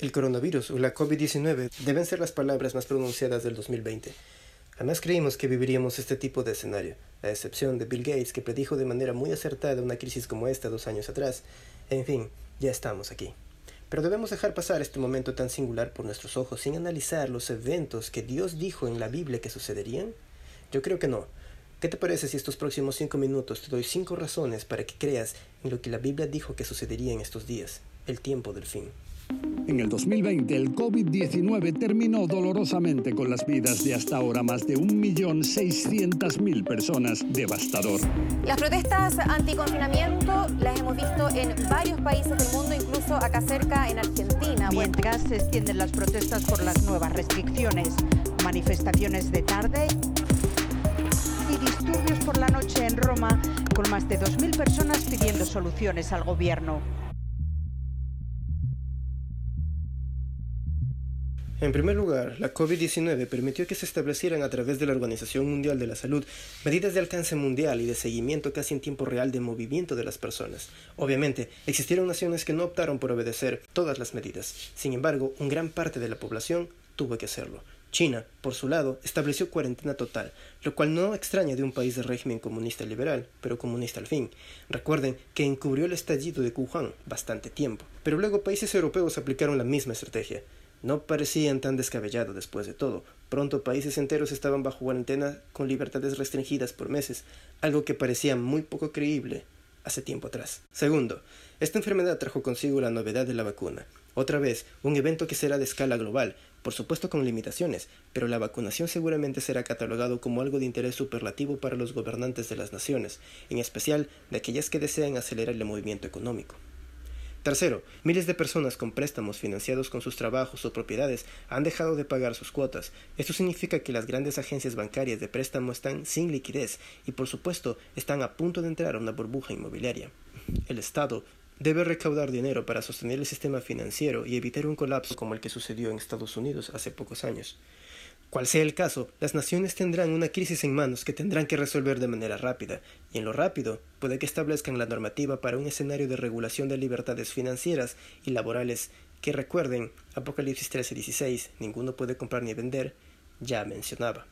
El coronavirus o la COVID-19 deben ser las palabras más pronunciadas del 2020. Jamás creímos que viviríamos este tipo de escenario, a excepción de Bill Gates, que predijo de manera muy acertada una crisis como esta dos años atrás. En fin, ya estamos aquí. Pero debemos dejar pasar este momento tan singular por nuestros ojos sin analizar los eventos que Dios dijo en la Biblia que sucederían. Yo creo que no. ¿Qué te parece si estos próximos cinco minutos te doy cinco razones para que creas en lo que la Biblia dijo que sucedería en estos días, el tiempo del fin? En el 2020, el COVID-19 terminó dolorosamente con las vidas de hasta ahora más de 1.600.000 personas. Devastador. Las protestas anticonfinamiento las hemos visto en varios países del mundo, incluso acá cerca en Argentina. Mientras se extienden las protestas por las nuevas restricciones, manifestaciones de tarde y disturbios por la noche en Roma, con más de 2.000 personas pidiendo soluciones al gobierno. En primer lugar, la COVID-19 permitió que se establecieran a través de la Organización Mundial de la Salud medidas de alcance mundial y de seguimiento casi en tiempo real de movimiento de las personas. Obviamente, existieron naciones que no optaron por obedecer todas las medidas. Sin embargo, un gran parte de la población tuvo que hacerlo. China, por su lado, estableció cuarentena total, lo cual no extraña de un país de régimen comunista liberal, pero comunista al fin. Recuerden que encubrió el estallido de Wuhan bastante tiempo, pero luego países europeos aplicaron la misma estrategia. No parecían tan descabellados después de todo. Pronto países enteros estaban bajo cuarentena con libertades restringidas por meses, algo que parecía muy poco creíble hace tiempo atrás. Segundo, esta enfermedad trajo consigo la novedad de la vacuna. Otra vez, un evento que será de escala global, por supuesto con limitaciones, pero la vacunación seguramente será catalogado como algo de interés superlativo para los gobernantes de las naciones, en especial de aquellas que desean acelerar el movimiento económico. Tercero, miles de personas con préstamos financiados con sus trabajos o propiedades han dejado de pagar sus cuotas. Esto significa que las grandes agencias bancarias de préstamo están sin liquidez y por supuesto están a punto de entrar a una burbuja inmobiliaria. El Estado debe recaudar dinero para sostener el sistema financiero y evitar un colapso como el que sucedió en Estados Unidos hace pocos años. Cual sea el caso, las naciones tendrán una crisis en manos que tendrán que resolver de manera rápida, y en lo rápido puede que establezcan la normativa para un escenario de regulación de libertades financieras y laborales que recuerden Apocalipsis 13:16, ninguno puede comprar ni vender, ya mencionaba.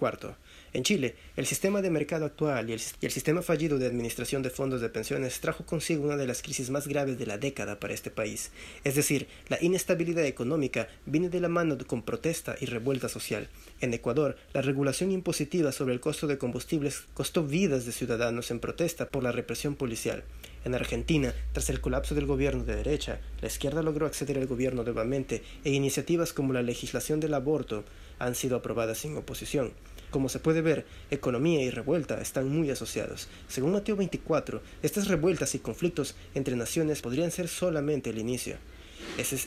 Cuarto, en Chile, el sistema de mercado actual y el, sistema fallido de administración de fondos de pensiones trajo consigo una de las crisis más graves de la década para este país. Es decir, la inestabilidad económica viene de la mano con protesta y revuelta social. En Ecuador, la regulación impositiva sobre el costo de combustibles costó vidas de ciudadanos en protesta por la represión policial. En Argentina, tras el colapso del gobierno de derecha, la izquierda logró acceder al gobierno nuevamente e iniciativas como la legislación del aborto han sido aprobadas sin oposición. Como se puede ver, economía y revuelta están muy asociados. Según Mateo 24, estas revueltas y conflictos entre naciones podrían ser solamente el inicio. Ese,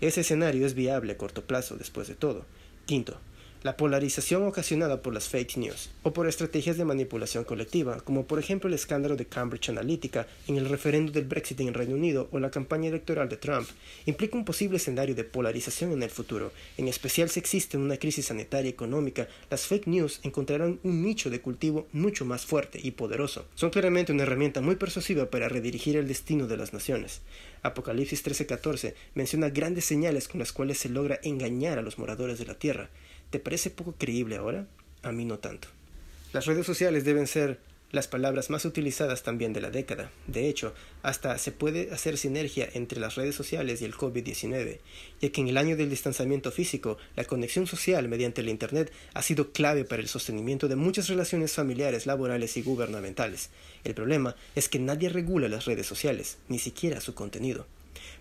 ese escenario es viable a corto plazo después de todo. Quinto, la polarización ocasionada por las fake news o por estrategias de manipulación colectiva, como por ejemplo el escándalo de Cambridge Analytica en el referendo del Brexit en Reino Unido o la campaña electoral de Trump, implica un posible escenario de polarización en el futuro. En especial si existe una crisis sanitaria y económica, las fake news encontrarán un nicho de cultivo mucho más fuerte y poderoso. Son claramente una herramienta muy persuasiva para redirigir el destino de las naciones. Apocalipsis 13:14 menciona grandes señales con las cuales se logra engañar a los moradores de la tierra. ¿Te parece poco creíble ahora? A mí no tanto. Las redes sociales deben ser las palabras más utilizadas también de la década. De hecho, hasta se puede hacer sinergia entre las redes sociales y el COVID-19, ya que en el año del distanciamiento físico, la conexión social mediante el Internet ha sido clave para el sostenimiento de muchas relaciones familiares, laborales y gubernamentales. El problema es que nadie regula las redes sociales, ni siquiera su contenido.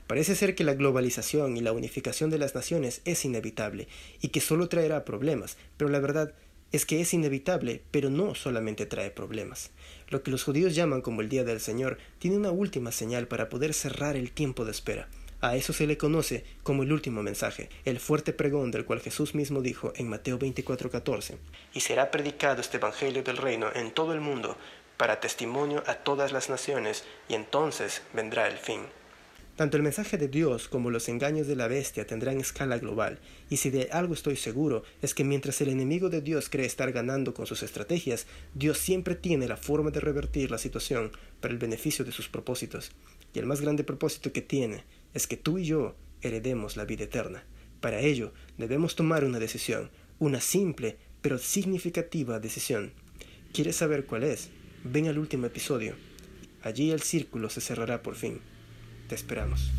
Parece ser que la globalización y la unificación de las naciones es inevitable y que solo traerá problemas, pero la verdad es que es inevitable, pero no solamente trae problemas. Lo que los judíos llaman como el Día del Señor tiene una última señal para poder cerrar el tiempo de espera. A eso se le conoce como el último mensaje, el fuerte pregón del cual Jesús mismo dijo en Mateo 24:14. Y será predicado este Evangelio del reino en todo el mundo, para testimonio a todas las naciones, y entonces vendrá el fin. Tanto el mensaje de Dios como los engaños de la bestia tendrán escala global, y si de algo estoy seguro es que mientras el enemigo de Dios cree estar ganando con sus estrategias, Dios siempre tiene la forma de revertir la situación para el beneficio de sus propósitos. Y el más grande propósito que tiene es que tú y yo heredemos la vida eterna. Para ello, debemos tomar una decisión, una simple pero significativa decisión. ¿Quieres saber cuál es? Ven al último episodio. Allí el círculo se cerrará por fin. Te esperamos.